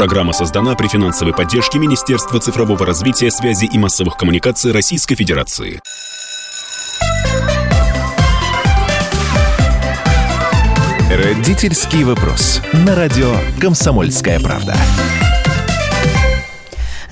Программа создана при финансовой поддержке Министерства цифрового развития, связи и массовых коммуникаций Российской Федерации. Родительский вопрос. На радио «Комсомольская правда».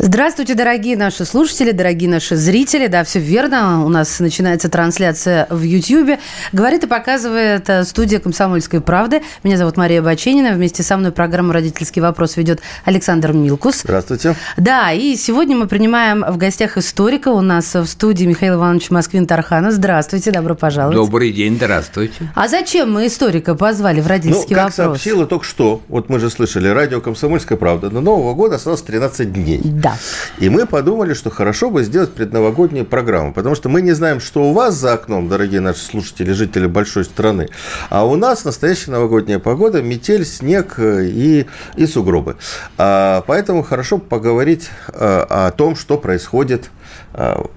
Здравствуйте, дорогие наши слушатели, дорогие наши зрители. Да, все верно. У нас начинается трансляция в YouTube. Говорит и показывает э, студия «Комсомольской правды». Меня зовут Мария Баченина. Вместе со мной программу «Родительский вопрос» ведет Александр Милкус. Здравствуйте. Да, и сегодня мы принимаем в гостях историка. У нас в студии Михаил Иванович Москвин-Тарханов. Здравствуйте, добро пожаловать. Добрый день, здравствуйте. А зачем мы историка позвали в «Родительский ну, как вопрос»? сообщила только что, вот мы же слышали, радио «Комсомольская правда», до Нового года осталось 13 дней. Да. И мы подумали, что хорошо бы сделать предновогоднюю программу, потому что мы не знаем, что у вас за окном, дорогие наши слушатели, жители большой страны, а у нас настоящая новогодняя погода, метель, снег э, и, и сугробы. А, поэтому хорошо поговорить а, о том, что происходит а,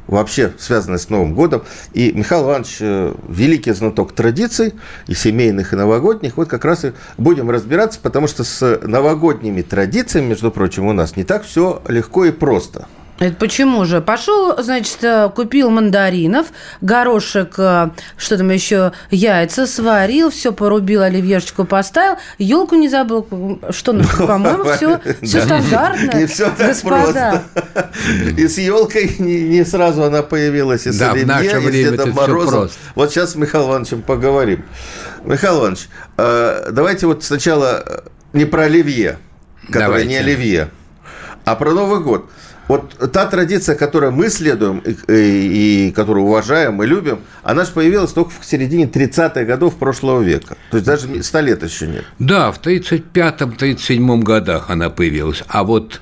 вообще связанное с Новым годом. И Михаил Иванович, э, великий знаток традиций, и семейных, и новогодних, вот как раз и будем разбираться, потому что с новогодними традициями, между прочим, у нас не так все легко и просто. Это почему же? Пошел, значит, э, купил мандаринов, горошек, э, что там еще, яйца сварил, все порубил, оливьешечку поставил, елку не забыл. Что, ну, по-моему, все, все стандартно. Не все так господа. просто. И с елкой не, не сразу она появилась, и с Да, оливье, и с Дедом Морозом. Вот сейчас с Михаилом Ивановичем поговорим. Михаил Иванович, э, давайте вот сначала не про оливье, которое Давайте. не оливье, а про Новый год. Вот та традиция, которой мы следуем и, и- и которую уважаем и любим, она же появилась только в середине 30-х годов прошлого века. То есть даже 100 лет еще нет. Да, в 35-37 годах она появилась. А вот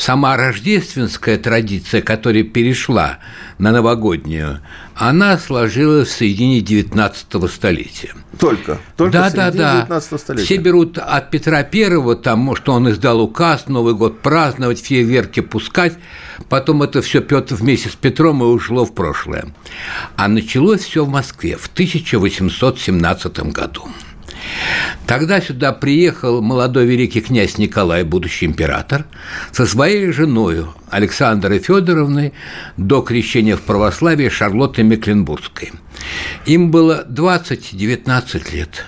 сама рождественская традиция, которая перешла на новогоднюю, она сложилась в середине 19 столетия. Только. Только да, в да, середине да. 19 столетия. Все берут от Петра Первого, там, что он издал указ Новый год праздновать, фейерверки пускать. Потом это все Петр вместе с Петром и ушло в прошлое. А началось все в Москве в 1817 году. Тогда сюда приехал молодой великий князь Николай, будущий император, со своей женой Александрой Федоровной до крещения в православии Шарлоттой Мекленбургской. Им было 20-19 лет.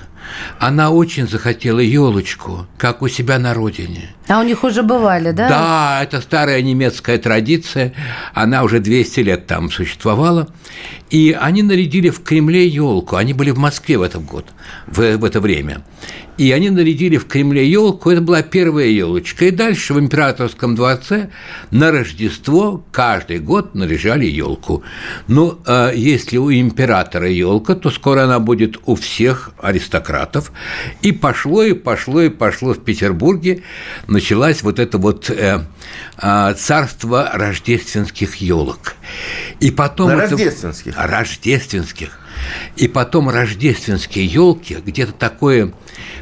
Она очень захотела елочку, как у себя на родине. А у них уже бывали, да? Да, это старая немецкая традиция, она уже 200 лет там существовала. И они нарядили в Кремле елку. Они были в Москве в этот год, в, в это время. И они нарядили в Кремле елку. Это была первая елочка. И дальше в императорском дворце на Рождество каждый год наряжали елку. Ну, а если у императора елка, то скоро она будет у всех аристократов. И пошло, и пошло, и пошло в Петербурге. Началась вот это вот э, а, царство рождественских елок. И потом На это- рождественских? рождественских. И потом рождественские елки, где-то такое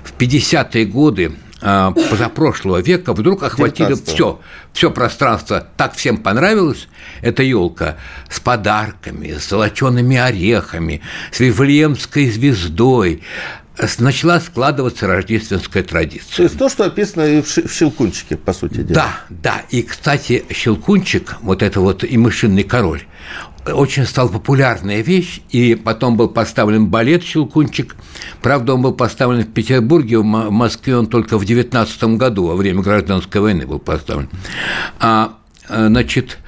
в 50-е годы а, позапрошлого века вдруг охватили 19-го. все, все пространство. Так всем понравилась эта елка с подарками, с золочеными орехами, с Вифлеемской звездой. Начала складываться рождественская То традиция. есть то, что описано и в Щелкунчике, по сути дела. Да, да. И, кстати, Щелкунчик, вот это вот и мышиный король, очень стал популярная вещь, и потом был поставлен балет «Щелкунчик». Правда, он был поставлен в Петербурге, в Мо- в Москве он только в 19 году, во время гражданской войны был поставлен. А, э, значит,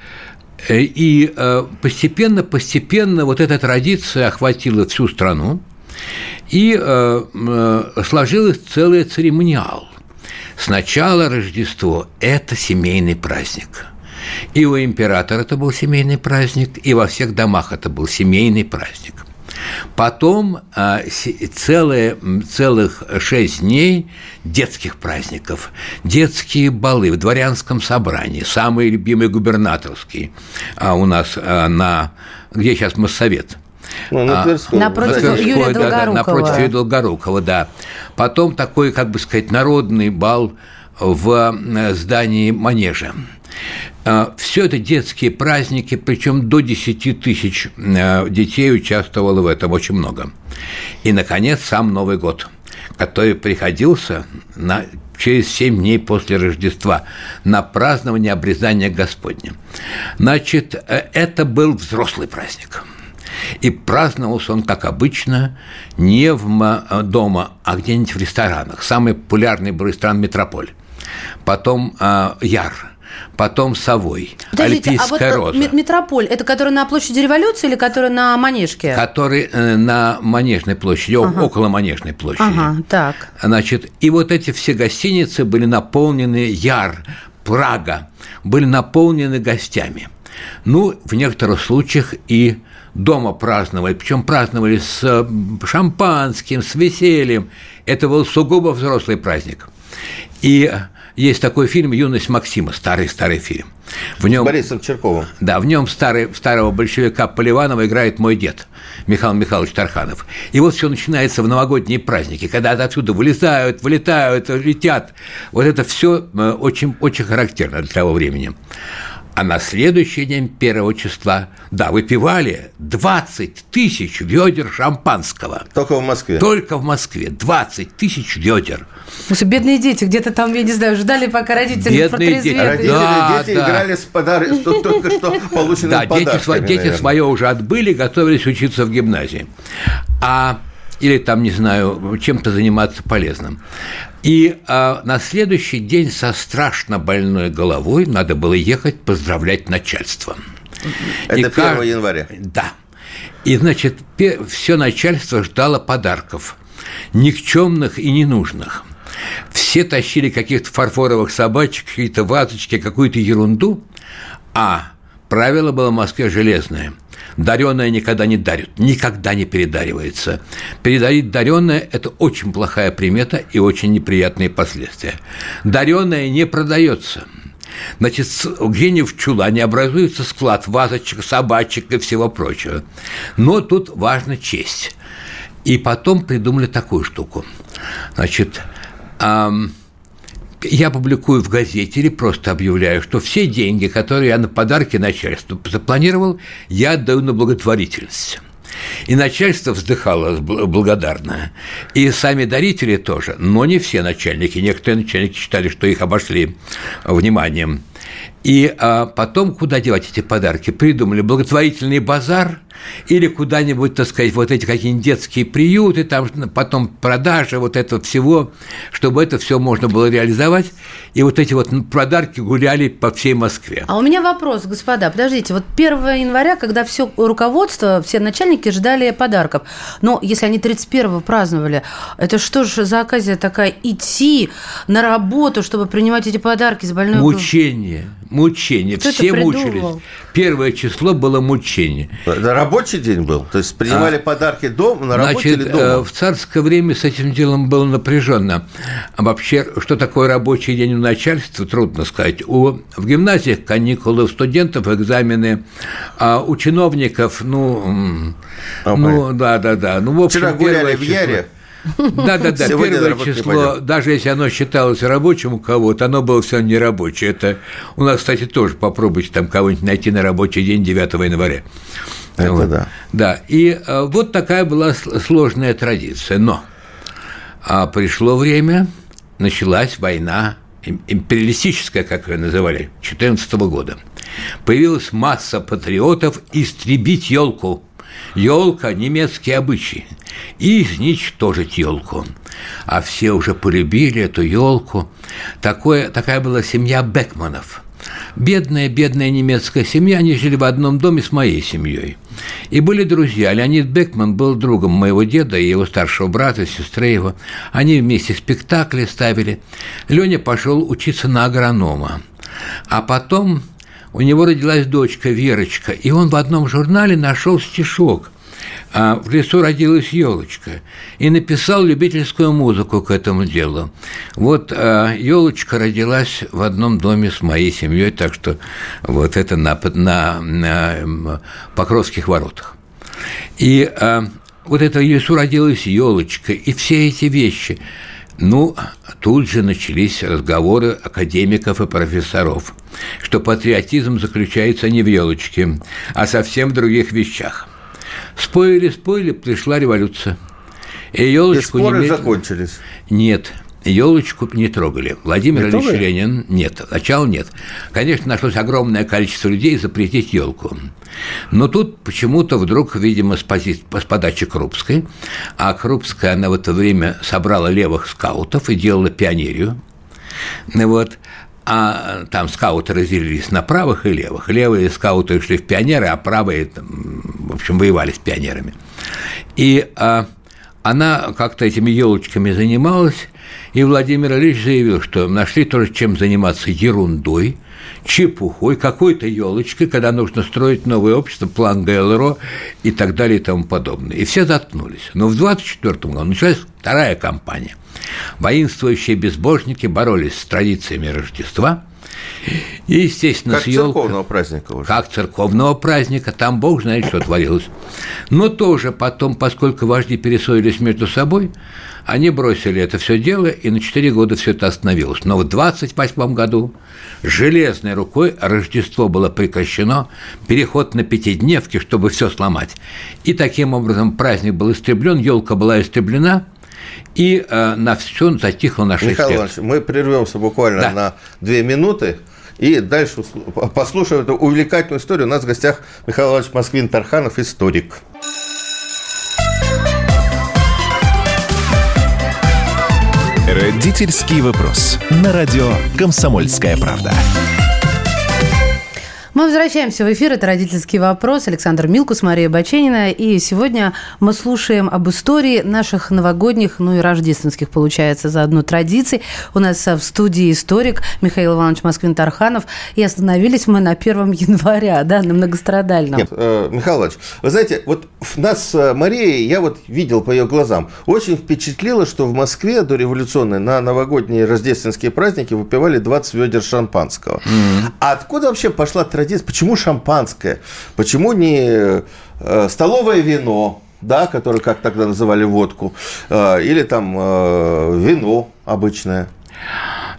э, и э, постепенно-постепенно вот эта традиция охватила всю страну, и э, э, сложилась целый церемониал. Сначала Рождество – это семейный праздник. И у императора это был семейный праздник, и во всех домах это был семейный праздник. Потом се- целые, целых шесть дней детских праздников, детские балы в дворянском собрании, самый любимый губернаторский а, у нас а, на, где сейчас Моссовет, Ну, на А, Тверской. напротив Да. Юрия Тверской, да, да, Долгорукова. напротив Юрия Долгорукова, да. Потом такой, как бы сказать, народный бал в здании Манежа. Все это детские праздники, причем до 10 тысяч э, детей участвовало в этом, очень много. И, наконец, сам Новый год, который приходился на через семь дней после Рождества на празднование обрезания Господня. Значит, э, это был взрослый праздник. И праздновался он, как обычно, не в э, дома, а где-нибудь в ресторанах. Самый популярный был ресторан «Метрополь». Потом э, «Яр», потом «Совой», Подождите, «Альпийская а вот роза». Метрополь, это который на площади революции или который на Манежке? Который э, на Манежной площади, ага. около Манежной площади. Ага, так. Значит, и вот эти все гостиницы были наполнены Яр, Прага, были наполнены гостями. Ну, в некоторых случаях и дома праздновали, причем праздновали с э, шампанским, с весельем. Это был сугубо взрослый праздник. И есть такой фильм «Юность Максима», старый-старый фильм. В нем, Борисом Черковым. Да, в нем старый, старого большевика Поливанова играет мой дед Михаил Михайлович Тарханов. И вот все начинается в новогодние праздники, когда отсюда вылезают, вылетают, летят. Вот это все э, очень, очень характерно для того времени. А на следующий день, первого числа, да, выпивали 20 тысяч ведер шампанского. Только в Москве? Только в Москве. 20 тысяч ведер. Слушай, бедные дети где-то там, я не знаю, ждали, пока родители Бедные дети. Родители, Да, дети да. играли с подарками, только что полученными Да, дети, подарками. сво- дети свое уже отбыли, готовились учиться в гимназии. А или там, не знаю, чем-то заниматься полезным. И а, на следующий день со страшно больной головой надо было ехать поздравлять начальство. Это И 1 кар- января. Да. И, значит, все начальство ждало подарков, никчемных и ненужных. Все тащили каких-то фарфоровых собачек, какие-то вазочки, какую-то ерунду, а правило было в Москве железное. Даренное никогда не дарят, никогда не передаривается. Передарить даренное – это очень плохая примета и очень неприятные последствия. Даренное не продается. Значит, где-нибудь в чулане образуется склад вазочек, собачек и всего прочего. Но тут важна честь. И потом придумали такую штуку. Значит, ам, я публикую в газете или просто объявляю, что все деньги, которые я на подарки начальству запланировал, я отдаю на благотворительность. И начальство вздыхало бл- благодарно. И сами дарители тоже, но не все начальники. Некоторые начальники считали, что их обошли вниманием. И а, потом куда девать эти подарки? Придумали благотворительный базар или куда-нибудь, так сказать, вот эти какие-нибудь детские приюты, там потом продажи вот этого всего, чтобы это все можно было реализовать. И вот эти вот подарки гуляли по всей Москве. А у меня вопрос, господа, подождите, вот 1 января, когда все руководство, все начальники ждали подарков, но если они 31-го праздновали, это что же за оказия такая идти на работу, чтобы принимать эти подарки с больной Мучение, мучение, Кто все мучились. Первое число было мучение. Это рабочий день был? То есть принимали подарки дома, на работе Значит, или э, дома? в царское время с этим делом было напряженно. А вообще, что такое рабочий день у начальства, трудно сказать. У, в гимназиях каникулы, у студентов экзамены, а у чиновников, ну, А, ну, да, да, да. Ну, в общем, Вчера гуляли в число- Яре. Да, да, да. Сегодня на Первое число, даже если оно считалось рабочим у кого-то, оно было все не рабочее. Это у нас, кстати, тоже попробуйте там кого-нибудь найти на рабочий день 9 января. Это да. Да, и э, вот такая была сложная традиция. Но а пришло время, началась война им- империалистическая, как ее называли, 14 года. Появилась масса патриотов истребить елку. Елка – немецкий обычай. И изничтожить елку. А все уже полюбили эту елку. Такое, такая была семья Бекманов – Бедная, бедная немецкая семья, они жили в одном доме с моей семьей. И были друзья. Леонид Бекман был другом моего деда и его старшего брата, сестры его. Они вместе спектакли ставили. Леня пошел учиться на агронома. А потом у него родилась дочка Верочка, и он в одном журнале нашел стишок а в лесу родилась елочка, и написал любительскую музыку к этому делу. Вот елочка родилась в одном доме с моей семьей, так что вот это на, на, на Покровских воротах. И а, вот это в лесу родилась елочка, и все эти вещи. Ну, тут же начались разговоры академиков и профессоров, что патриотизм заключается не в елочке, а совсем в других вещах. Спорили, спорили, пришла революция. И елочку И споры немедленно- закончились. Нет. Елочку не трогали. Владимир не Ильич трогали? Ленин нет, сначала нет. Конечно, нашлось огромное количество людей запретить елку. Но тут почему-то вдруг, видимо, с, пози... с подачи Крупской, а Крупская, она в это время собрала левых скаутов и делала пионерию, вот, а там скауты разделились на правых и левых. Левые скауты шли в пионеры, а правые, в общем, воевали с пионерами. И а, она как-то этими елочками занималась, и Владимир Ильич заявил, что нашли тоже чем заниматься ерундой, чепухой, какой-то елочкой, когда нужно строить новое общество, план ГЛРО и так далее и тому подобное. И все заткнулись. Но в 24 году началась вторая кампания. Воинствующие безбожники боролись с традициями Рождества – и, естественно, как с елкой, церковного праздника уже. Как церковного праздника, там бог знает, что творилось. Но тоже потом, поскольку вожди перессорились между собой, они бросили это все дело, и на 4 года все это остановилось. Но в 28 году железной рукой Рождество было прекращено, переход на пятидневки, чтобы все сломать. И таким образом праздник был истреблен, елка была истреблена, и э, на все затихло на 6 Михаил лет. Иванович, мы прервемся буквально да. на 2 минуты. И дальше послушаем эту увлекательную историю. У нас в гостях Михаил Иванович Москвин Тарханов, историк. Родительский вопрос. На радио «Комсомольская правда». Мы возвращаемся в эфир. Это «Родительский вопрос». Александр Милкус, Мария Баченина. И сегодня мы слушаем об истории наших новогодних, ну и рождественских, получается, заодно традиций. У нас в студии историк Михаил Иванович Москвин-Тарханов. И остановились мы на 1 января, да, на многострадальном. Нет, э, Михаил Иванович, вы знаете, вот нас э, Мария, я вот видел по ее глазам, очень впечатлило, что в Москве до революционной на новогодние рождественские праздники выпивали 20 ведер шампанского. Mm-hmm. А откуда вообще пошла традиция традиция. Почему шампанское? Почему не э, столовое вино? да, которое, как тогда называли водку, э, или там э, вино обычное?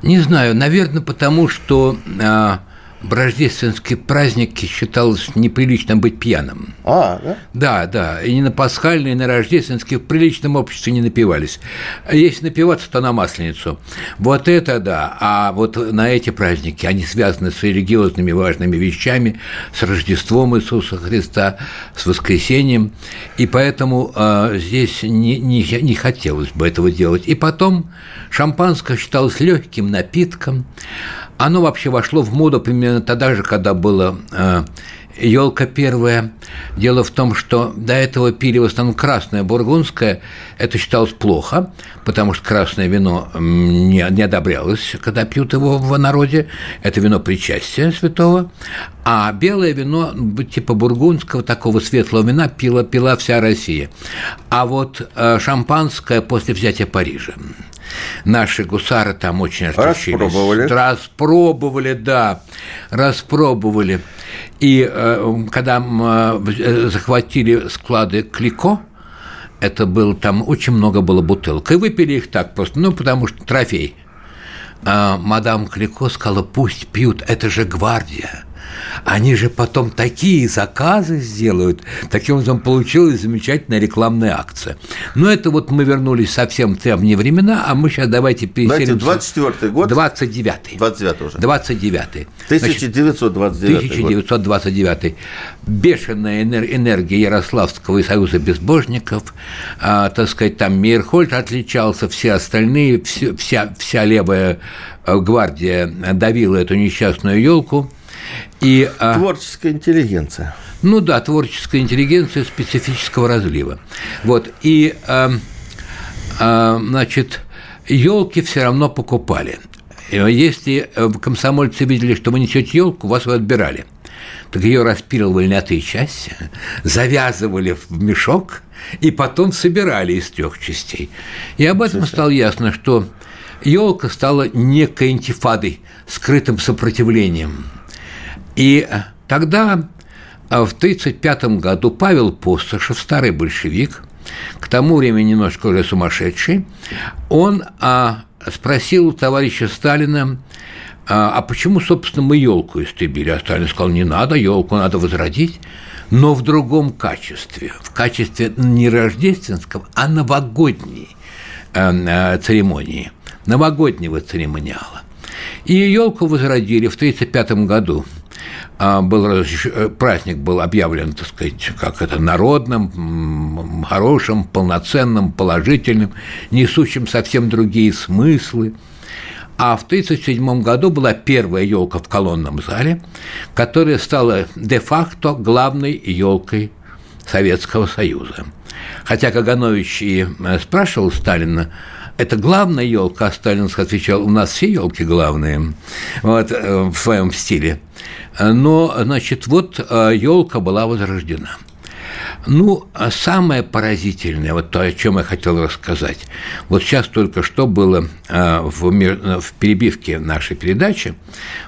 Не знаю, наверное, потому что в рождественские праздники считалось неприлично быть пьяным. А, да? Да, да. И ни на пасхальные, ни на рождественские в приличном обществе не напивались. А если напиваться, то на Масленицу. Вот это да. А вот на эти праздники, они связаны с религиозными важными вещами, с Рождеством Иисуса Христа, с воскресением. И поэтому э, здесь не, не, не хотелось бы этого делать. И потом шампанское считалось легким напитком. Оно вообще вошло в моду примерно тогда же, когда было елка первая. Дело в том, что до этого пили в основном красное бургундское. Это считалось плохо, потому что красное вино не, не одобрялось, когда пьют его в народе. Это вино причастия святого. А белое вино, типа бургундского, такого светлого вина, пила, пила вся Россия. А вот э, шампанское после взятия Парижа. Наши гусары там очень отличились. Распробовали. Распробовали, да. Распробовали. И э, когда э, захватили склады Клико, это было там очень много было бутылок. И выпили их так просто, ну, потому что трофей. А мадам Клико сказала, пусть пьют, это же гвардия. Они же потом такие заказы сделают. Таким образом, получилась замечательная рекламная акция. Но это вот мы вернулись совсем в древние времена, а мы сейчас давайте переселимся. 24 год? 29 29 уже. 29 1929 1929 Бешеная энергия Ярославского и Союза безбожников, а, так сказать, там Мейерхольд отличался, все остальные, вся, вся левая э, гвардия давила эту несчастную елку – и, а, творческая интеллигенция. Ну да, творческая интеллигенция специфического разлива. Вот, и, а, а, значит, елки все равно покупали. Если комсомольцы видели, что вы несете елку, вас вы отбирали. Так ее распиливали на три части, завязывали в мешок и потом собирали из трех частей. И об этом стало ясно, что елка стала некой интифадой, скрытым сопротивлением – и тогда, э, в 1935 году, Павел Постышев, старый большевик, к тому времени немножко уже сумасшедший, он а, спросил у товарища Сталина, а, почему, собственно, мы елку истребили? А Сталин сказал, не надо, елку надо возродить, но в другом качестве, в качестве не рождественского, а новогодней э, э, церемонии – новогоднего церемониала. И елку возродили в 1935 году. А, был э, праздник был объявлен, так сказать, как это народным, хорошим, полноценным, положительным, несущим совсем другие смыслы. А в 1937 году была первая елка в колонном зале, которая стала де-факто главной елкой Советского Союза. Хотя Каганович и э, спрашивал Сталина, это главная елка, а Сталин отвечал, у нас все елки главные, вот, э, в своем стиле. Но, значит, вот елка э, была возрождена. Ну, а самое поразительное, вот то, о чем я хотел рассказать. Вот сейчас только что было э, в, в перебивке нашей передачи,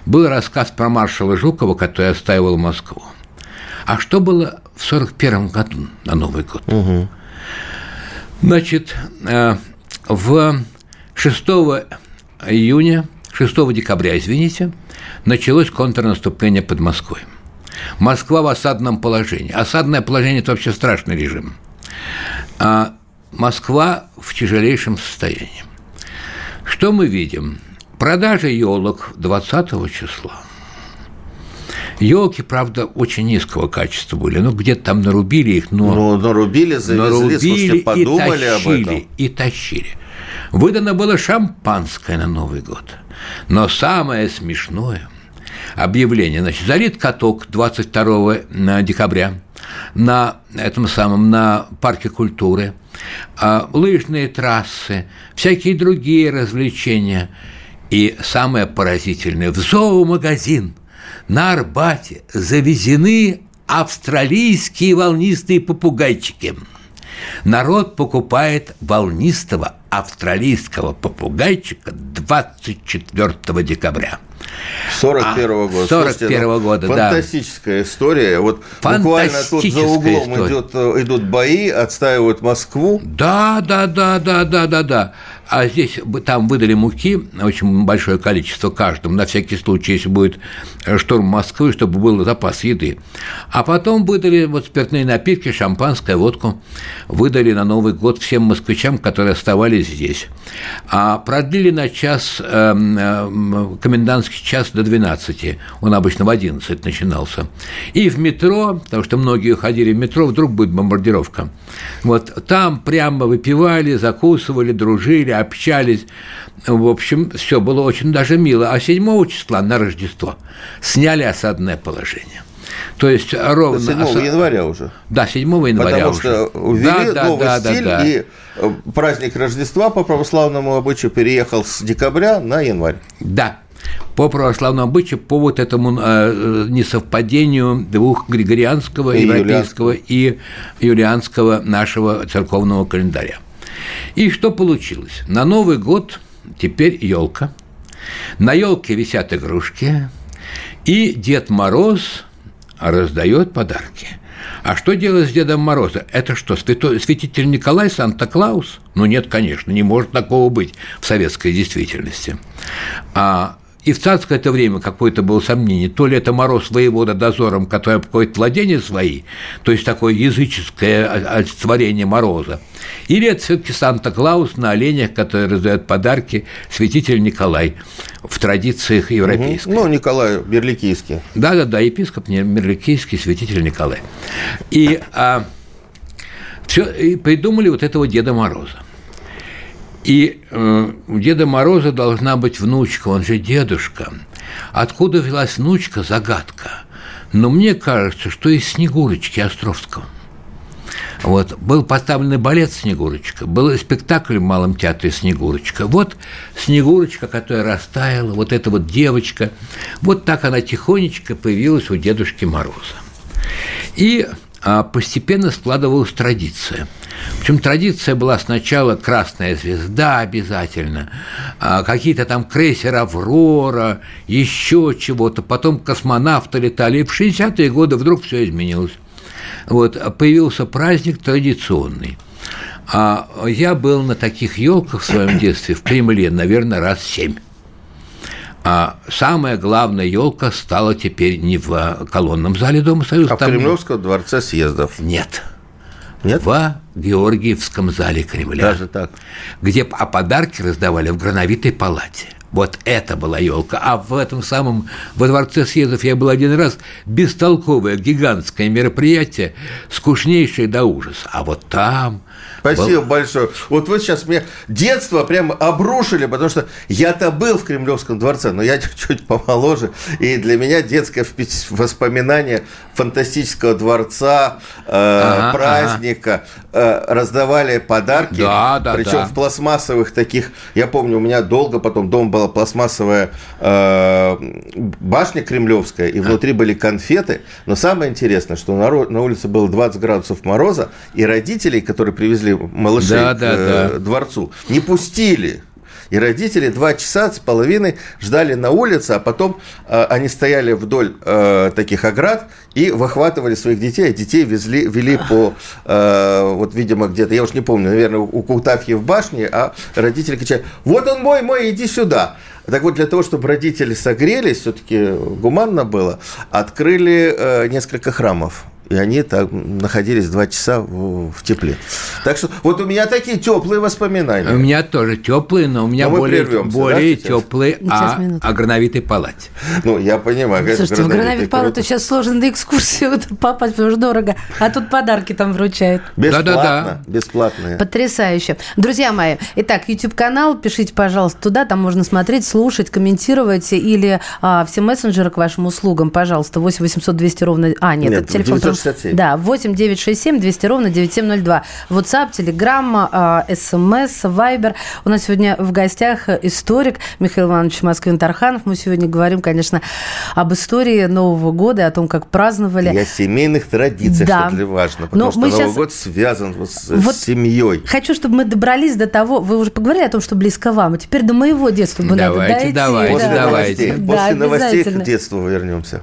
был рассказ про маршала Жукова, который оставил Москву. А что было в 1941 году на Новый год? Угу. Значит, в 6 июня, 6 декабря, извините, началось контрнаступление под Москвой. Москва в осадном положении. Осадное положение – это вообще страшный режим. А Москва в тяжелейшем состоянии. Что мы видим? Продажи елок 20 числа. Елки, правда, очень низкого качества были. Ну, где-то там нарубили их, но... Ну, нарубили, завезли, нарубили слушайте, подумали и тащили, об этом. И тащили. Выдано было шампанское на Новый год. Но самое смешное объявление, значит, залит каток 22 декабря на этом самом, на парке культуры, а, лыжные трассы, всякие другие развлечения. И самое поразительное, в зоомагазин на Арбате завезены австралийские волнистые попугайчики. Народ покупает волнистого австралийского попугайчика 24 декабря. 41 -го года. 41 -го года, да. Фантастическая история. Вот буквально тут за углом идет, идут бои, отстаивают Москву. Да, да, да, да, да, да, да. А здесь там выдали муки, очень большое количество каждому, на всякий случай, если будет э, штурм Москвы, чтобы был запас еды. А потом выдали вот спиртные напитки, шампанское, водку. Выдали на Новый год всем москвичам, которые оставались здесь. А продлили на час, э, э, комендантский час до 12. Он обычно в 11 начинался. И в метро, потому что многие ходили в метро, вдруг будет бомбардировка. Вот там прямо выпивали, закусывали, дружили, общались. В общем, все было очень даже мило. А 7 числа на Рождество сняли осадное положение. То есть ровно... 7 ос... января уже. Да, 7 января Потому уже. что увели да, новый да, стиль, да, да. и э, праздник Рождества по православному обычаю переехал с декабря на январь. Да, по православному обычаю, по вот этому э, несовпадению двух григорианского, и европейского и юлианского нашего церковного календаря. И что получилось? На Новый год теперь елка. На елке висят игрушки, и Дед Мороз раздает подарки. А что делать с Дедом Морозом? Это что, святой, святитель Николай, Санта-Клаус? Ну нет, конечно, не может такого быть в советской действительности. А и в царское это время какое-то было сомнение, то ли это Мороз воевода дозором, который обходит владения свои, то есть такое языческое олицетворение Мороза, или это все-таки Санта-Клаус на оленях, который раздает подарки святитель Николай в традициях европейских. Угу. Ну, Николай Мерликийский. Да-да-да, епископ Мерликийский, святитель Николай. И, а, все, и придумали вот этого Деда Мороза. И э, у Деда Мороза должна быть внучка, он же дедушка. Откуда взялась внучка – загадка. Но мне кажется, что из Снегурочки Островского. Вот. Был поставлен балет «Снегурочка», был спектакль в Малом театре «Снегурочка». Вот Снегурочка, которая растаяла, вот эта вот девочка, вот так она тихонечко появилась у Дедушки Мороза. И постепенно складывалась традиция – причем традиция была сначала «Красная звезда» обязательно, а какие-то там крейсер «Аврора», еще чего-то, потом космонавты летали, и в 60-е годы вдруг все изменилось. Вот, появился праздник традиционный. А я был на таких елках в своем детстве в Кремле, наверное, раз семь. А самая главная елка стала теперь не в колонном зале Дома Союза. А в Кремлевском дворце съездов? Нет Нет? В Георгиевском зале Кремля. Даже так. Где а подарки раздавали в грановитой палате. Вот это была елка. А в этом самом, во Дворце съездов я был один раз, бестолковое, гигантское мероприятие, скучнейшее до ужаса. А вот там Спасибо был... большое. Вот вы сейчас мне детство прямо обрушили, потому что я-то был в Кремлевском дворце, но я чуть помоложе. И для меня детское воспоминание фантастического дворца, э, ага, праздника, ага. э, раздавали подарки. Да, да, причем да. в пластмассовых таких. Я помню, у меня долго потом дома была пластмассовая э, башня кремлевская, и внутри были конфеты. Но самое интересное, что на, на улице было 20 градусов мороза, и родителей, которые привезли малышей да, к да, э, да. дворцу, не пустили. И родители два часа с половиной ждали на улице, а потом э, они стояли вдоль э, таких оград и выхватывали своих детей, а детей везли, вели по, э, вот, видимо, где-то, я уж не помню, наверное, у Култафьи в башне, а родители кричали, вот он мой, мой, иди сюда. Так вот, для того, чтобы родители согрелись, все-таки гуманно было, открыли э, несколько храмов и они там находились два часа в, в тепле. Так что вот у меня такие теплые воспоминания. У меня тоже теплые, но у меня но более, более да, теплые о, о грановитой палате. Ну, я понимаю. Слушайте, в грановит палату сейчас сложно на экскурсию попасть, потому что дорого. А тут подарки там вручают. Бесплатно. Да, да, да. Бесплатные. Потрясающе. Друзья мои, итак, YouTube-канал, пишите, пожалуйста, туда, там можно смотреть, слушать, комментировать или а, все мессенджеры к вашим услугам, пожалуйста, 8 800 200 ровно... А, нет, нет это телефон 967. Да, 8 967 200 ровно 9702. WhatsApp, Telegram, СМС, Viber. У нас сегодня в гостях историк Михаил Иванович Москвин-Тарханов. Мы сегодня говорим, конечно, об истории Нового года, о том, как праздновали. И о семейных традициях, да. что для важно. Потому Но что Новый сейчас... год связан вот с, вот с семьей. Хочу, чтобы мы добрались до того... Вы уже поговорили о том, что близко вам, а теперь до моего детства бы давайте, надо дойти. Давайте, После давайте. Новостей. После да, новостей к детству вернемся.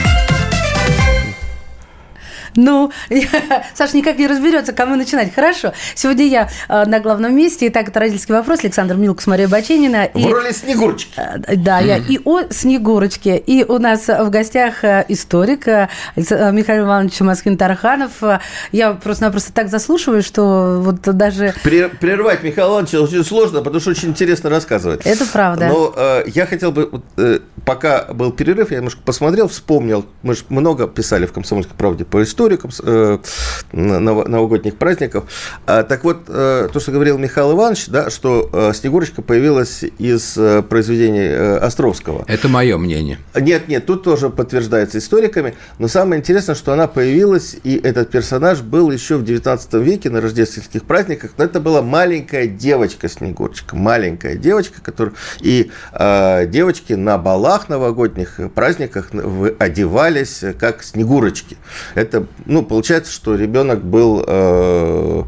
Ну, Саша никак не разберется, кому начинать. Хорошо. Сегодня я э, на главном месте. Итак, это родительский вопрос. Александр Милкус, Мария Баченина. В и... роли Снегурочки. Э, да, я и о Снегурочке. И у нас в гостях э, историк Михаил Иванович Москвин-Тарханов. Я просто-напросто так заслушиваю, что вот даже... Прервать Михаила Ивановича очень сложно, потому что очень интересно рассказывать. Это правда. Но э, я хотел бы, э, пока был перерыв, я немножко посмотрел, вспомнил. Мы же много писали в «Комсомольской правде» по истории историком э, новогодних праздников. А, так вот, э, то, что говорил Михаил Иванович, да, что э, Снегурочка появилась из произведений Островского. Это мое мнение. Нет, нет, тут тоже подтверждается историками, но самое интересное, что она появилась, и этот персонаж был еще в 19 веке на рождественских праздниках, но это была маленькая девочка Снегурочка, маленькая девочка, которая... И э, девочки на балах новогодних праздниках одевались как Снегурочки. Это ну, получается, что ребенок был, э,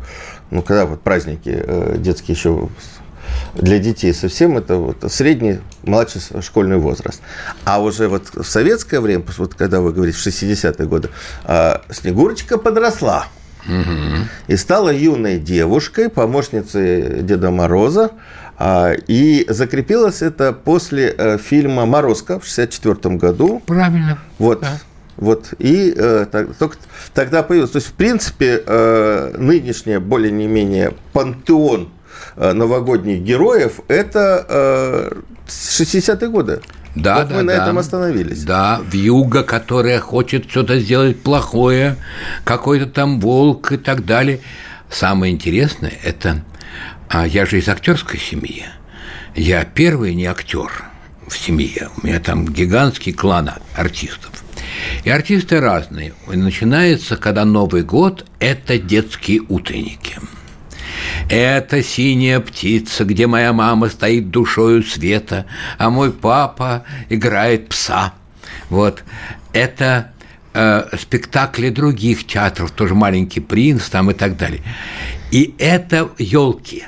ну, когда вот праздники э, детские еще для детей совсем это вот средний, младший школьный возраст. А уже вот в советское время, вот когда вы говорите, в 60-е годы, э, Снегурочка подросла. Угу. И стала юной девушкой, помощницей Деда Мороза. А, и закрепилось это после э, фильма «Морозко» в 1964 году. Правильно. Вот. Да. Вот, и э, так, только тогда появилось. То есть, в принципе, э, нынешнее более-не-менее пантеон э, новогодних героев – это э, 60-е годы. Да, вот да, мы да. на этом остановились. Да, вьюга, которая хочет что-то сделать плохое, какой-то там волк и так далее. Самое интересное – это… А я же из актерской семьи. Я первый не актер в семье. У меня там гигантский клан артистов. И артисты разные. Начинается, когда Новый год – это детские утренники. Это синяя птица, где моя мама стоит душою света, а мой папа играет пса. Вот. Это э, спектакли других театров, тоже маленький принц там и так далее. И это елки.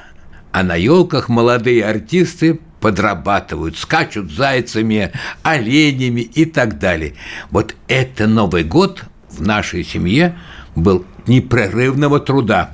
А на елках молодые артисты подрабатывают, скачут зайцами, оленями и так далее. Вот это Новый год в нашей семье был непрерывного труда.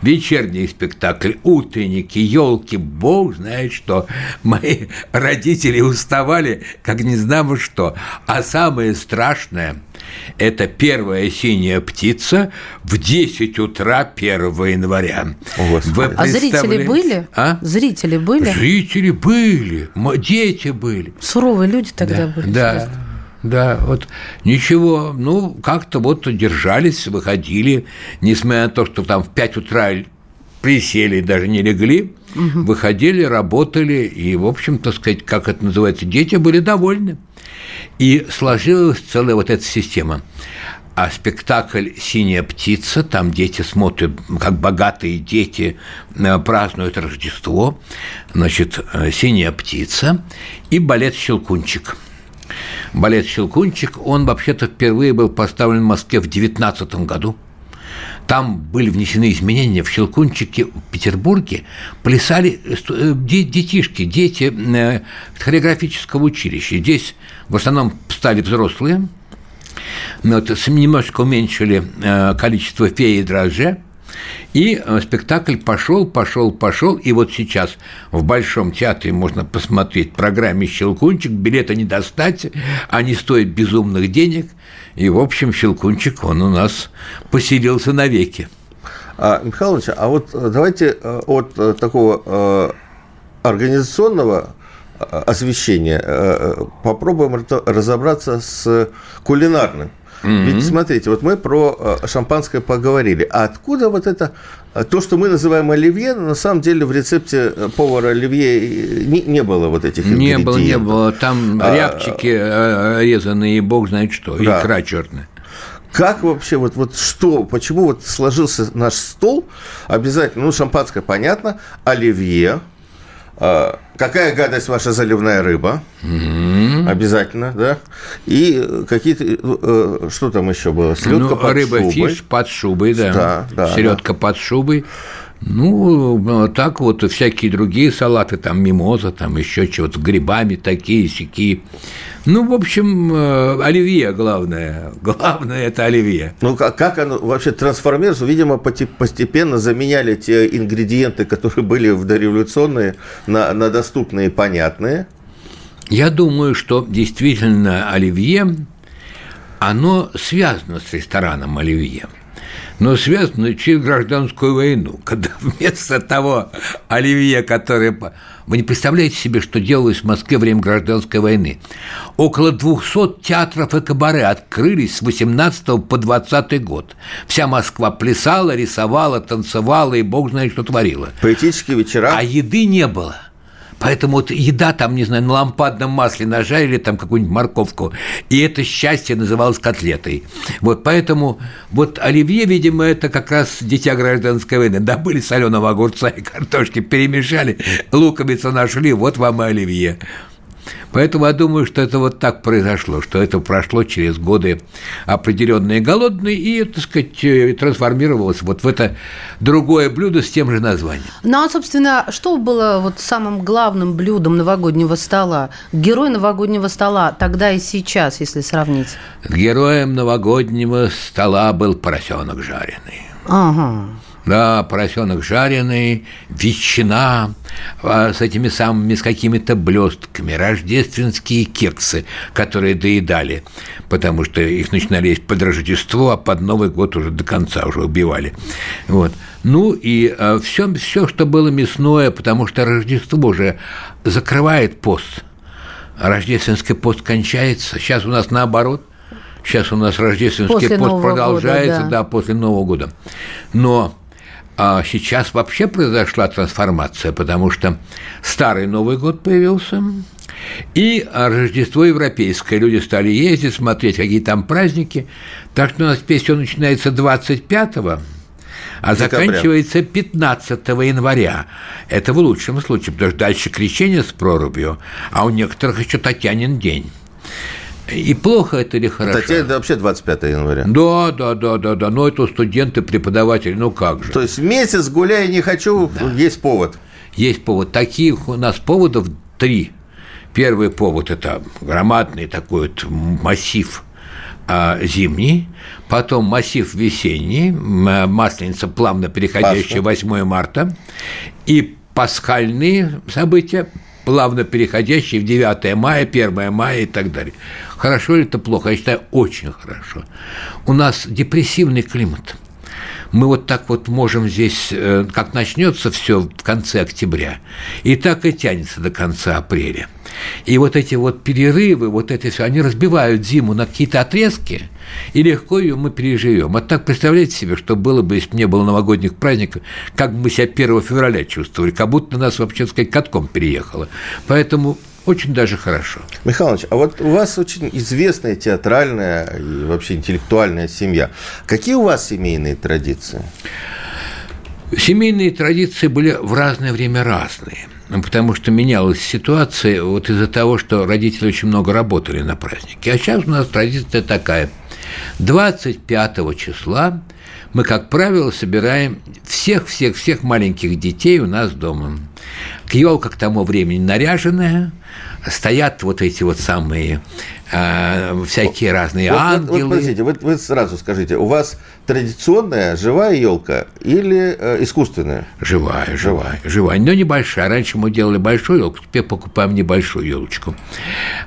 вечерний спектакль, утренники, елки, бог знает что. Мои родители уставали, как не знамо что. А самое страшное – это первая синяя птица в 10 утра 1 января. Вы а зрители были? А? Зрители были? Зрители были, дети были. Суровые люди тогда да, были. Да. Интересно. Да, вот ничего, ну, как-то вот держались, выходили, несмотря на то, что там в 5 утра присели, даже не легли, угу. выходили, работали, и, в общем, так сказать, как это называется, дети были довольны. И сложилась целая вот эта система. А спектакль «Синяя птица», там дети смотрят, как богатые дети э, празднуют Рождество, значит, э, «Синяя птица» и балет «Щелкунчик». Балет «Щелкунчик», он вообще-то впервые был поставлен в Москве в 19 году. Там были внесены изменения в «Щелкунчике» в Петербурге. Плясали э, детишки, дети э, хореографического училища. Здесь в основном стали взрослые, вот немножко уменьшили э, количество феи и дрожжей, и э, спектакль пошел, пошел, пошел. И вот сейчас в Большом театре можно посмотреть программе «Щелкунчик». Билеты не достать, они стоят безумных денег. И, в общем, «Щелкунчик», он у нас поселился навеки. А, Михаил Ильич, а вот э, давайте э, от такого организационного освещения попробуем разобраться с кулинарным Mm-hmm. Ведь смотрите, вот мы про э, шампанское поговорили. А откуда вот это, э, то, что мы называем оливье, на самом деле в рецепте э, повара оливье не, не было вот этих Не было, не было. Там а, рябчики резанные, бог знает что, да. икра черная. Как вообще, вот, вот что, почему вот сложился наш стол? Обязательно, ну, шампанское, понятно, оливье, а, какая гадость ваша заливная рыба? Mm-hmm. Обязательно, да. И какие-то э, что там еще было? Селедка ну, под рыба шубой. фиш под шубой, да. да, да Селедка да. под шубой. Ну, так вот, всякие другие салаты, там мимоза, там еще чего-то, с грибами такие, сякие. Ну, в общем, э, оливье главное. Главное – это оливье. Ну, как, как оно вообще трансформируется? Видимо, постепенно заменяли те ингредиенты, которые были в дореволюционные, на, на доступные и понятные. Я думаю, что действительно оливье, оно связано с рестораном оливье но связано через гражданскую войну, когда вместо того оливье, которое... Вы не представляете себе, что делалось в Москве во время гражданской войны. Около 200 театров и кабаре открылись с 18 по 20 год. Вся Москва плясала, рисовала, танцевала и бог знает, что творила. Поэтические вечера. А еды не было – Поэтому вот еда там, не знаю, на лампадном масле нажарили там какую-нибудь морковку, и это счастье называлось котлетой. Вот поэтому вот оливье, видимо, это как раз дитя гражданской войны. Добыли соленого огурца и картошки, перемешали, луковицу нашли, вот вам и оливье. Поэтому я думаю, что это вот так произошло, что это прошло через годы определенные голодные и, так сказать, э, трансформировалось вот в это другое блюдо с тем же названием. Ну, а, собственно, что было вот самым главным блюдом новогоднего стола? Герой новогоднего стола тогда и сейчас, если сравнить? Героем новогоднего стола был поросенок жареный. Ага. Да, поросенок жареный, ветчина а, с этими самыми, с какими-то блестками, рождественские кексы, которые доедали, потому что их начинали есть под Рождество, а под Новый год уже до конца уже убивали. Вот. Ну и все, а, все, что было мясное, потому что Рождество уже закрывает пост. Рождественский пост кончается. Сейчас у нас наоборот. Сейчас у нас рождественский после пост Нового продолжается, года, да. да, после Нового года. Но а сейчас вообще произошла трансформация, потому что старый Новый год появился, и Рождество европейское. Люди стали ездить, смотреть, какие там праздники. Так что у нас песня начинается 25-го, а Декабря. заканчивается 15 января. Это в лучшем случае, потому что дальше крещение с прорубью, а у некоторых еще Татьянин день. И плохо это или хорошо? Статья это вообще 25 января. Да, да, да, да, да. Но это студенты, преподаватели, ну как же. То есть месяц гуляй не хочу, да. есть повод. Есть повод. Таких у нас поводов три. Первый повод – это громадный такой вот массив а, зимний, потом массив весенний, масленица плавно переходящая 8 марта, и пасхальные события, плавно переходящие в 9 мая, 1 мая и так далее. Хорошо ли это плохо? Я считаю, очень хорошо. У нас депрессивный климат – мы вот так вот можем здесь, э, как начнется все в конце октября, и так и тянется до конца апреля. И вот эти вот перерывы, вот эти все, они разбивают зиму на какие-то отрезки, и легко ее мы переживем. А так представляете себе, что было бы, если бы не было новогодних праздников, как бы мы себя 1 февраля чувствовали, как будто нас вообще, так сказать, катком переехало. Поэтому очень даже хорошо. Михайлович, а вот у вас очень известная театральная и вообще интеллектуальная семья. Какие у вас семейные традиции? Семейные традиции были в разное время разные, потому что менялась ситуация вот из-за того, что родители очень много работали на празднике. А сейчас у нас традиция такая. 25 числа мы, как правило, собираем всех-всех-всех маленьких детей у нас дома. Елка к тому времени наряженная, стоят вот эти вот самые э, всякие разные вот, ангелы. Вот, вот, подождите, вы, вы сразу скажите, у вас традиционная живая елка или э, искусственная? Живая, живая, живая, но небольшая. Раньше мы делали большую елку, теперь покупаем небольшую елочку.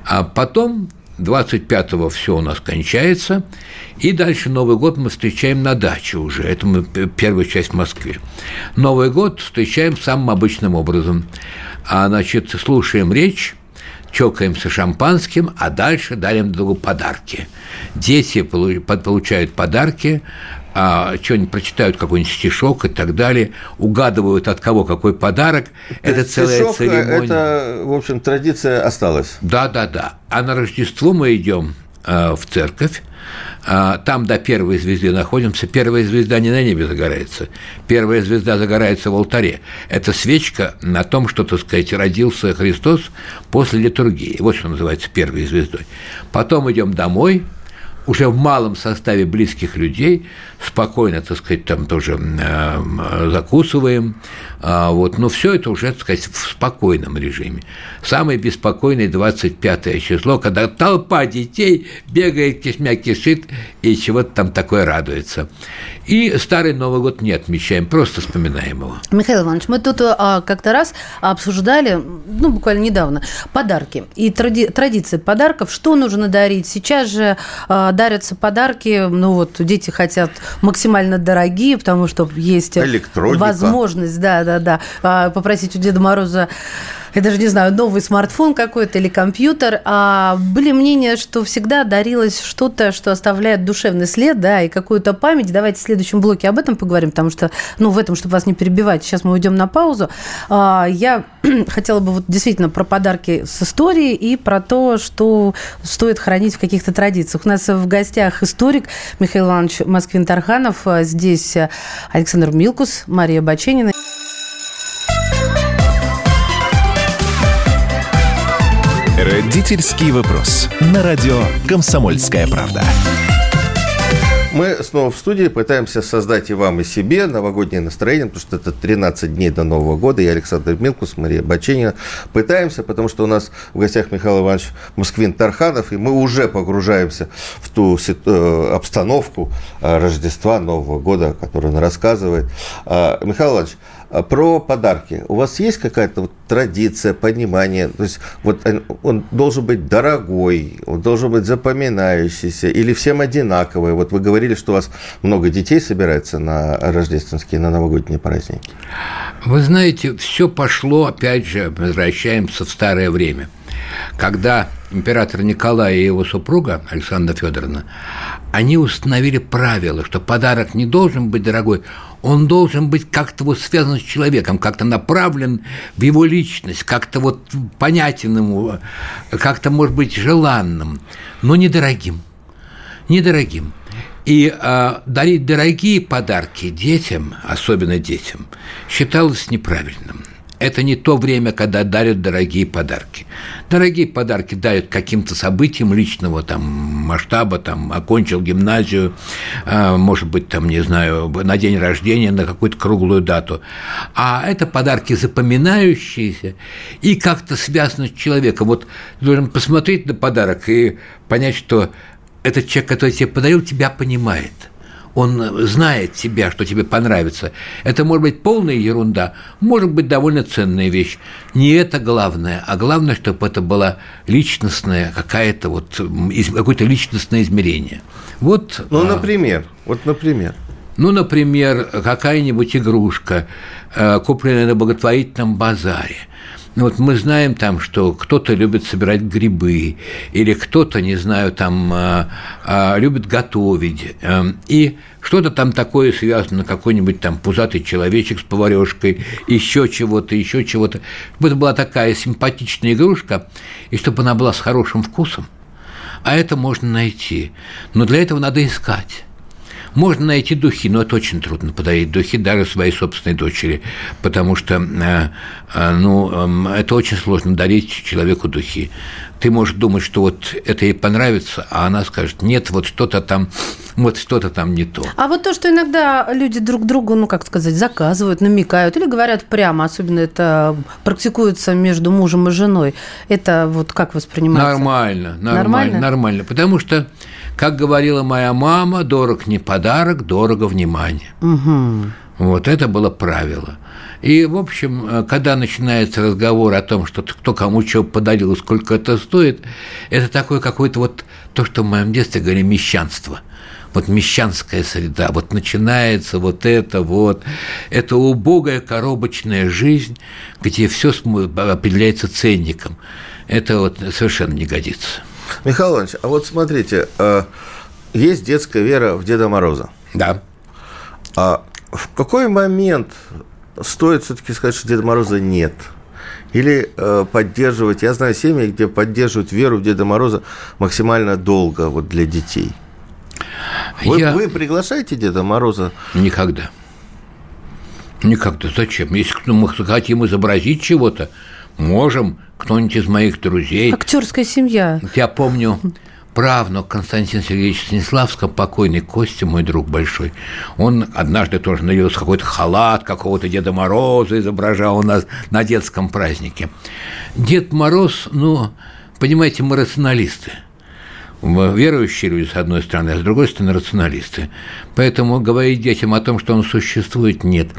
А потом 25-го все у нас кончается, и дальше Новый год мы встречаем на даче уже. Это мы первая часть в Москве. Новый год встречаем самым обычным образом. А, значит, слушаем речь, чокаемся шампанским, а дальше дарим другу подарки. Дети получают подарки, а, что-нибудь прочитают, какой-нибудь стишок и так далее, угадывают, от кого какой подарок. То это целая стишок, э, церемония. Это, в общем, традиция осталась. Да, да, да. А на Рождество мы идем э, в церковь, там до первой звезды находимся. Первая звезда не на небе загорается. Первая звезда загорается в алтаре. Это свечка на том, что, так сказать, родился Христос после литургии. Вот что называется первой звездой. Потом идем домой, уже в малом составе близких людей, спокойно, так сказать, там тоже э, закусываем, а, вот, но все это уже, так сказать, в спокойном режиме. Самое беспокойное 25 число, когда толпа детей бегает, кишмя кишит и чего-то там такое радуется. И Старый Новый год не отмечаем, просто вспоминаем его. Михаил Иванович, мы тут а, как-то раз обсуждали, ну, буквально недавно, подарки. И тради- традиции подарков, что нужно дарить. Сейчас же а, дарятся подарки, ну, вот дети хотят максимально дорогие, потому что есть возможность, да, да, да, а, попросить у Деда Мороза я даже не знаю, новый смартфон какой-то или компьютер, а были мнения, что всегда дарилось что-то, что оставляет душевный след, да, и какую-то память. Давайте в следующем блоке об этом поговорим, потому что, ну, в этом, чтобы вас не перебивать, сейчас мы уйдем на паузу. А, я хотела бы вот действительно про подарки с историей и про то, что стоит хранить в каких-то традициях. У нас в гостях историк Михаил Иванович Москвин-Тарханов, здесь Александр Милкус, Мария Баченина. Родительский вопрос. На радио «Комсомольская правда». Мы снова в студии пытаемся создать и вам, и себе новогоднее настроение, потому что это 13 дней до Нового года. Я Александр Милкус, Мария Баченина. Пытаемся, потому что у нас в гостях Михаил Иванович Москвин Тарханов, и мы уже погружаемся в ту э, обстановку э, Рождества, Нового года, которую он рассказывает. А, Михаил Иванович, про подарки. У вас есть какая-то вот традиция, понимание? То есть вот он, он должен быть дорогой, он должен быть запоминающийся или всем одинаковый? Вот вы говорили, что у вас много детей собирается на рождественские, на новогодние праздники. Вы знаете, все пошло, опять же, возвращаемся в старое время когда император Николай и его супруга Александра Федоровна, они установили правило, что подарок не должен быть дорогой, он должен быть как-то вот связан с человеком, как-то направлен в его личность, как-то вот понятен ему, как-то, может быть, желанным, но недорогим. Недорогим. И э, дарить дорогие подарки детям, особенно детям, считалось неправильным это не то время, когда дарят дорогие подарки. Дорогие подарки дарят каким-то событиям личного там, масштаба, там, окончил гимназию, а, может быть, там, не знаю, на день рождения, на какую-то круглую дату. А это подарки запоминающиеся и как-то связаны с человеком. Вот должен посмотреть на подарок и понять, что этот человек, который тебе подарил, тебя понимает – он знает тебя, что тебе понравится. Это может быть полная ерунда, может быть довольно ценная вещь. Не это главное, а главное, чтобы это была личностная какая-то вот какое-то личностное измерение. Вот. Ну, а, например, вот, например. Ну, например, какая-нибудь игрушка, э, купленная на благотворительном базаре – ну, вот мы знаем там, что кто-то любит собирать грибы, или кто-то, не знаю, там а, а, любит готовить, эм, и что-то там такое связано, какой-нибудь там пузатый человечек с поварешкой, еще чего-то, еще чего-то. Чтобы это была такая симпатичная игрушка, и чтобы она была с хорошим вкусом. А это можно найти. Но для этого надо искать. Можно найти духи, но это очень трудно подарить духи даже своей собственной дочери, потому что э, э, ну, эм, это очень сложно дарить человеку духи. Ты можешь думать, что вот это ей понравится, а она скажет, нет, вот что-то там, вот что-то там не то. А вот то, что иногда люди друг другу, ну, как сказать, заказывают, намекают или говорят прямо, особенно это практикуется между мужем и женой, это вот как воспринимается? Нормально, нормально, нормально, нормально потому что как говорила моя мама, дорог не подарок, дорого внимание. Угу. Вот это было правило. И, в общем, э, когда начинается разговор о том, что кто кому что подарил сколько это стоит, это такое какое-то вот то, что в моем детстве говорили мещанство – вот мещанская среда, вот начинается вот это вот, это убогая коробочная жизнь, где все определяется ценником. Это вот совершенно не годится. Михаил Иванович, а вот смотрите, э, есть детская вера в Деда Мороза. Да. А в какой момент стоит все-таки сказать, что Деда Мороза нет? Или э, поддерживать, я знаю семьи, где поддерживают веру в Деда Мороза максимально долго вот для детей. Вы, я... вы приглашаете Деда Мороза? Никогда. Никогда. Зачем? Если мы хотим изобразить чего-то, можем, кто-нибудь из моих друзей. Актерская семья. Я помню, правнук Константин Сергеевич Станиславского, покойный Костя, мой друг большой, он однажды тоже навелся какой-то халат какого-то Деда Мороза изображал у нас на детском празднике. Дед Мороз, ну, понимаете, мы рационалисты – верующие люди, с одной стороны, а с другой стороны, рационалисты. Поэтому говорить детям о том, что он существует, нет.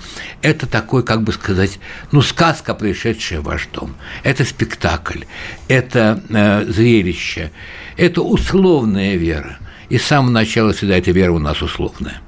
Это такой, как бы сказать, ну, сказка, пришедшая в ваш дом. Это спектакль, это э, зрелище, это условная вера. И с самого начала всегда эта вера у нас условная.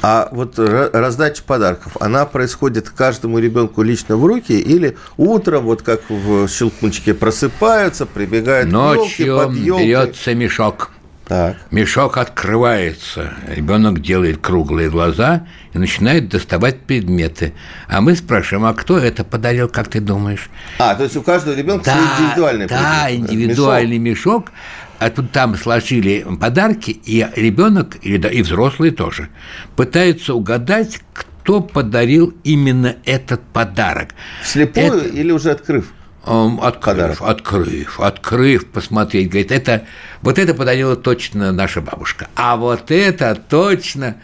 А вот раздача подарков, она происходит каждому ребенку лично в руки или утром, вот как в Щелкунчике, просыпаются, прибегают Ночью к елке, под берется мешок. Так. Мешок открывается, ребенок делает круглые глаза и начинает доставать предметы. А мы спрашиваем, а кто это подарил, как ты думаешь? А, то есть у каждого ребенка да, свой индивидуальный Да, предмет, индивидуальный мешок. мешок а тут там сложили подарки, и ребенок, и взрослый тоже, пытаются угадать, кто подарил именно этот подарок. Слепую это... или уже открыв? Открыв, подарок. открыв, открыв, посмотреть, говорит, это, вот это подарила точно наша бабушка, а вот это точно,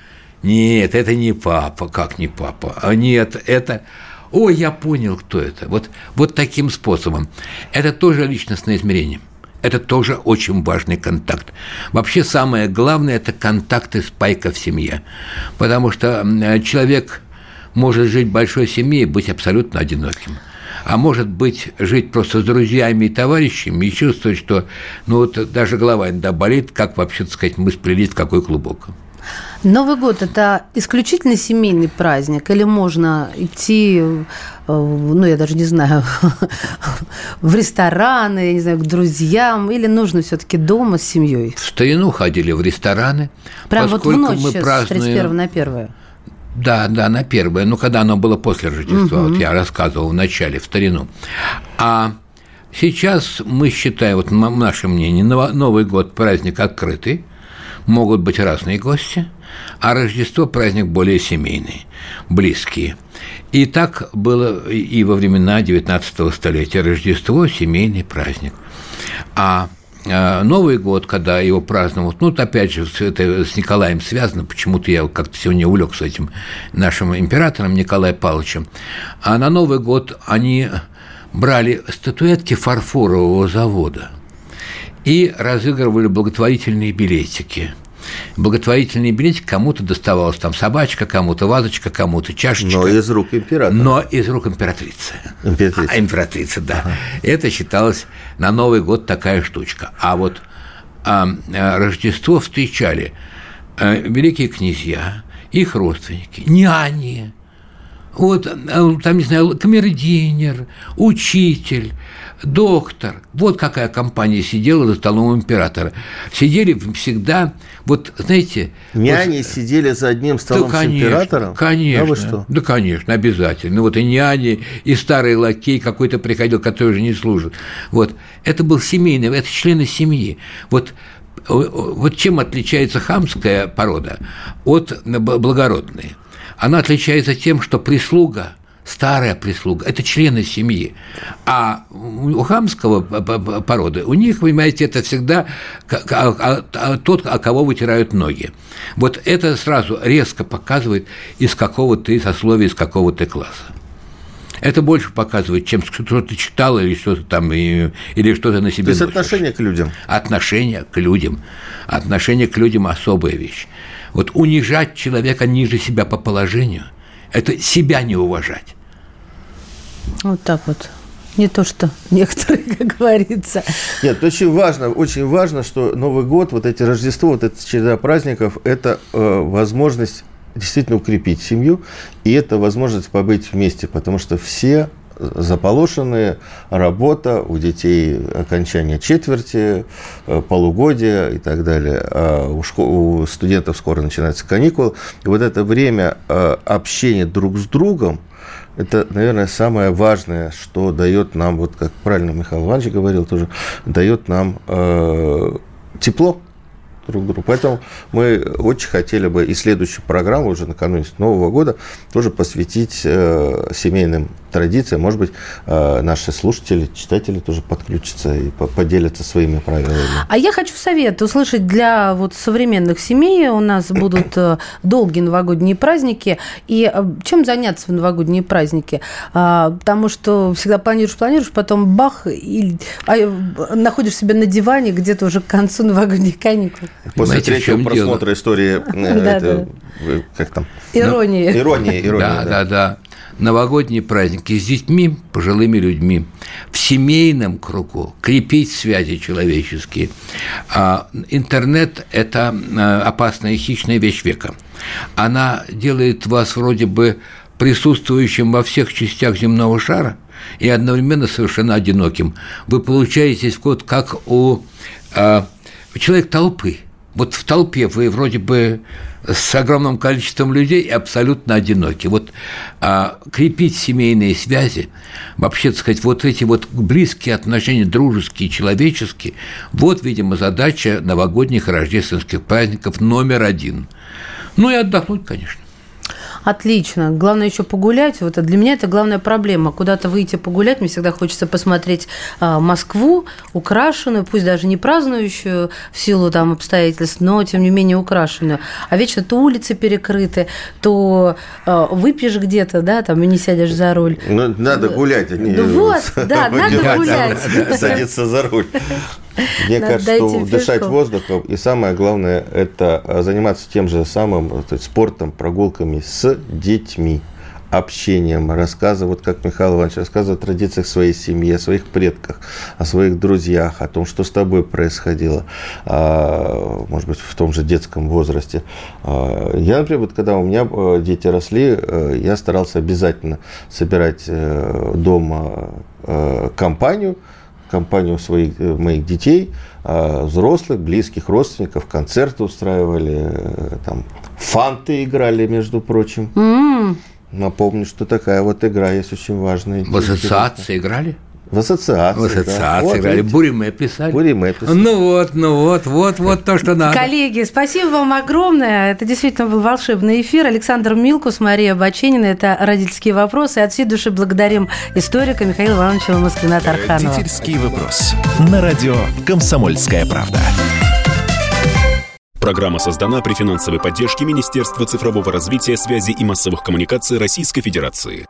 нет, это не папа, как не папа, а нет, это, ой, я понял, кто это, вот, вот таким способом. Это тоже личностное измерение – это тоже очень важный контакт. Вообще самое главное – это контакты с пайка в семье. Потому что человек может жить в большой семье и быть абсолютно одиноким а может быть жить просто с друзьями и товарищами и чувствовать, что ну вот даже голова иногда болит, как вообще, так сказать, мы сплелись какой клубок. Новый год – это исключительно семейный праздник или можно идти, э, ну, я даже не знаю, в рестораны, я не знаю, к друзьям, или нужно все таки дома с семьей? В старину ходили в рестораны. Прям вот в ночь мы празднуем... с 31 на 1 да, да, на первое. Ну, когда оно было после Рождества, угу. вот я рассказывал в начале, в старину. А сейчас мы считаем, вот наше мнение, Новый год праздник открытый, могут быть разные гости, а Рождество – праздник более семейный, близкие. И так было и во времена XIX столетия. Рождество – семейный праздник. А, а Новый год, когда его праздновал, ну, опять же, это с Николаем связано, почему-то я как-то сегодня увлекся этим нашим императором Николаем Павловичем, а на Новый год они брали статуэтки фарфорового завода – и разыгрывали благотворительные билетики – благотворительный билетик кому-то доставалась там собачка, кому-то вазочка, кому-то чашечка. Но из рук императора. Но из рук императрицы. Императрица. А, императрица, да. Ага. Это считалось на Новый год такая штучка. А вот а, а, Рождество встречали а, великие князья, их родственники, няни, вот, а, там, не знаю, камердинер, учитель, доктор. Вот какая компания сидела за столом императора. Сидели всегда, вот, знаете... Няни вот, сидели за одним столом да, конечно, с императором? Конечно. Да, вы что? да, конечно, обязательно. Вот и няни, и старый лакей какой-то приходил, который уже не служит. Вот. Это был семейный, это члены семьи. Вот вот чем отличается хамская порода от благородной? Она отличается тем, что прислуга – старая прислуга, это члены семьи. А у хамского породы, у них, понимаете, это всегда тот, о кого вытирают ноги. Вот это сразу резко показывает, из какого ты сословия, из какого ты класса. Это больше показывает, чем что ты читал или что-то там, или что-то на себе То есть носишь. отношение к людям. Отношение к людям. Отношение к людям – особая вещь. Вот унижать человека ниже себя по положению – это себя не уважать. Вот так вот. Не то, что некоторые, как говорится. Нет, очень важно, очень важно, что Новый год, вот эти Рождество, вот эта череда праздников, это э, возможность действительно укрепить семью, и это возможность побыть вместе, потому что все заполошенные, работа, у детей окончание четверти, э, полугодия и так далее. А у, школ, у студентов скоро начинаются каникулы. И вот это время э, общения друг с другом, это, наверное, самое важное, что дает нам, вот как правильно Михаил Иванович говорил тоже, дает нам э, тепло, друг другу. Поэтому мы очень хотели бы и следующую программу уже накануне Нового года тоже посвятить э, семейным традициям. Может быть, э, наши слушатели, читатели тоже подключатся и по поделятся своими правилами. А я хочу совет услышать для вот современных семей. У нас будут э, долгие новогодние праздники. И э, чем заняться в новогодние праздники? А, потому что всегда планируешь, планируешь, потом бах, и а, находишь себя на диване где-то уже к концу новогодних каникул. После Понимаете, третьего просмотра дело? истории, это, как там? Ирония. Ирония, ирония. Да, да, да. Новогодние праздники с детьми, пожилыми людьми, в семейном кругу, крепить связи человеческие. А интернет – это а, опасная хищная вещь века. Она делает вас вроде бы присутствующим во всех частях земного шара и одновременно совершенно одиноким. Вы получаетесь вот как у а, человек толпы – вот в толпе вы вроде бы с огромным количеством людей и абсолютно одиноки. Вот а, крепить семейные связи, вообще, так сказать, вот эти вот близкие отношения, дружеские, человеческие, вот, видимо, задача новогодних и рождественских праздников номер один. Ну и отдохнуть, конечно. Отлично. Главное еще погулять. Вот для меня это главная проблема. Куда-то выйти погулять. Мне всегда хочется посмотреть а, Москву, украшенную, пусть даже не празднующую в силу там обстоятельств, но тем не менее украшенную. А вечно то улицы перекрыты, то а, выпьешь где-то, да, там и не сядешь за руль. Ну, надо гулять, а не... Вот, да, надо гулять. Садиться за руль. Мне Надо кажется, что дышать воздухом и самое главное это а, заниматься тем же самым то есть спортом, прогулками с детьми общением, рассказывать, вот как Михаил Иванович рассказывает о традициях своей семьи, о своих предках, о своих друзьях, о том, что с тобой происходило, а, может быть, в том же детском возрасте. А, я, например, вот когда у меня дети росли, я старался обязательно собирать э, дома компанию, компанию своих, э, моих детей, а, взрослых, близких родственников, концерты устраивали, э, там, фанты играли, между прочим. Mm. Напомню, что такая вот игра есть очень важная. В ассоциации играли? В ассоциации. В ассоциации да. играли. Вот, Буриме писали. Буриме писали. Ну вот, ну вот, вот, вот то, что надо. Коллеги, спасибо вам огромное. Это действительно был волшебный эфир. Александр Милкус, Мария Баченина. Это «Родительские вопросы». От всей души благодарим историка Михаила Ивановича Москвина Тарханова. «Родительский вопрос». На радио «Комсомольская правда». Программа создана при финансовой поддержке Министерства цифрового развития, связи и массовых коммуникаций Российской Федерации.